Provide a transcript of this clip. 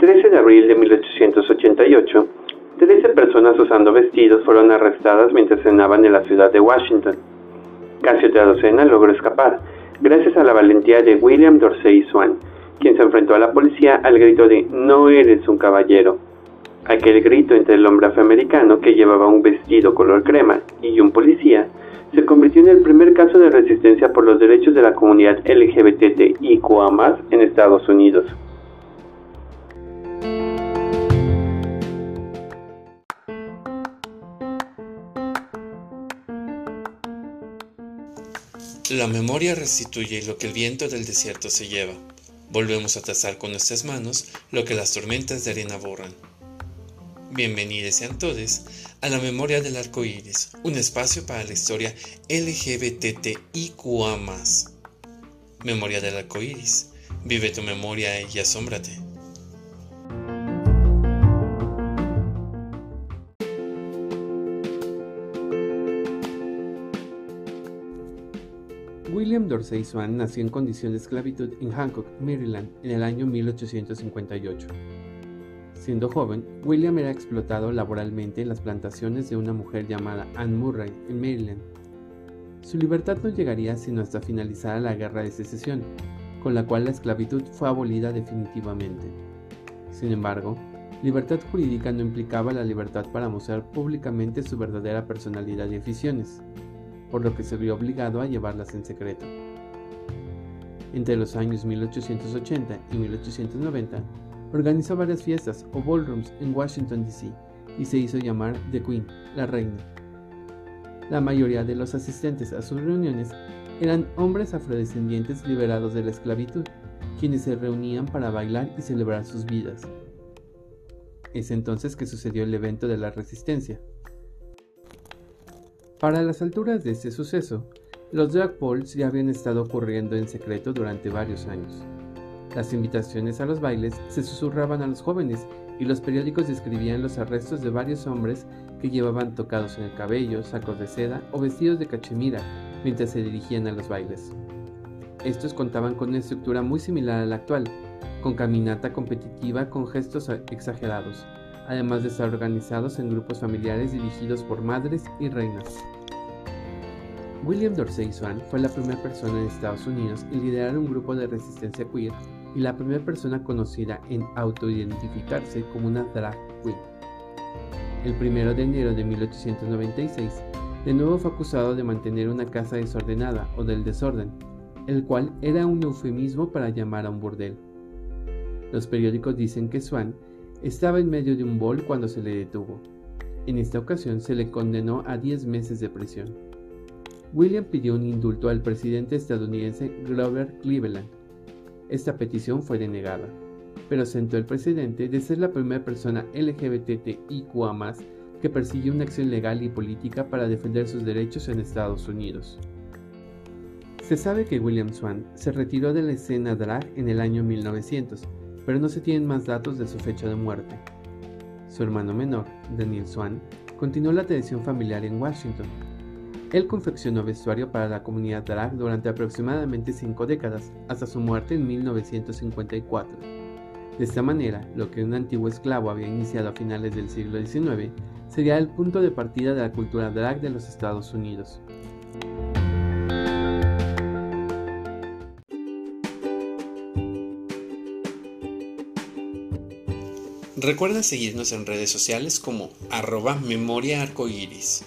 El 13 de abril de 1888, 13 personas usando vestidos fueron arrestadas mientras cenaban en la ciudad de Washington. Casi otra docena logró escapar, gracias a la valentía de William Dorsey Swan, quien se enfrentó a la policía al grito de No eres un caballero. Aquel grito entre el hombre afroamericano que llevaba un vestido color crema y un policía se convirtió en el primer caso de resistencia por los derechos de la comunidad LGBTIQA en Estados Unidos. La memoria restituye lo que el viento del desierto se lleva. Volvemos a trazar con nuestras manos lo que las tormentas de arena borran. Bienvenidos sean todos a la memoria del arco iris, un espacio para la historia LGBTIQA. Memoria del arco iris. Vive tu memoria y asómbrate. William Dorsey Swan nació en condición de esclavitud en Hancock, Maryland, en el año 1858. Siendo joven, William era explotado laboralmente en las plantaciones de una mujer llamada Anne Murray, en Maryland. Su libertad no llegaría sino hasta finalizar la Guerra de Secesión, con la cual la esclavitud fue abolida definitivamente. Sin embargo, libertad jurídica no implicaba la libertad para mostrar públicamente su verdadera personalidad y aficiones por lo que se vio obligado a llevarlas en secreto. Entre los años 1880 y 1890, organizó varias fiestas o ballrooms en Washington, D.C. y se hizo llamar The Queen, la reina. La mayoría de los asistentes a sus reuniones eran hombres afrodescendientes liberados de la esclavitud, quienes se reunían para bailar y celebrar sus vidas. Es entonces que sucedió el evento de la resistencia, para las alturas de este suceso, los drag balls ya habían estado ocurriendo en secreto durante varios años. Las invitaciones a los bailes se susurraban a los jóvenes y los periódicos describían los arrestos de varios hombres que llevaban tocados en el cabello, sacos de seda o vestidos de cachemira mientras se dirigían a los bailes. Estos contaban con una estructura muy similar a la actual, con caminata competitiva con gestos exagerados, además de estar organizados en grupos familiares dirigidos por madres y reinas. William Dorsey Swan fue la primera persona en Estados Unidos en liderar un grupo de resistencia queer y la primera persona conocida en autoidentificarse como una drag queen. El 1 de enero de 1896, de nuevo fue acusado de mantener una casa desordenada o del desorden, el cual era un eufemismo para llamar a un burdel. Los periódicos dicen que Swan estaba en medio de un bol cuando se le detuvo. En esta ocasión se le condenó a 10 meses de prisión. William pidió un indulto al presidente estadounidense Grover Cleveland. Esta petición fue denegada, pero sentó el presidente de ser la primera persona LGBTIQA que persiguió una acción legal y política para defender sus derechos en Estados Unidos. Se sabe que William Swan se retiró de la escena drag en el año 1900 pero no se tienen más datos de su fecha de muerte. Su hermano menor, Daniel Swan, continuó la tradición familiar en Washington. Él confeccionó vestuario para la comunidad drag durante aproximadamente cinco décadas, hasta su muerte en 1954. De esta manera, lo que un antiguo esclavo había iniciado a finales del siglo XIX sería el punto de partida de la cultura drag de los Estados Unidos. Recuerda seguirnos en redes sociales como arroba memoria arcoiris.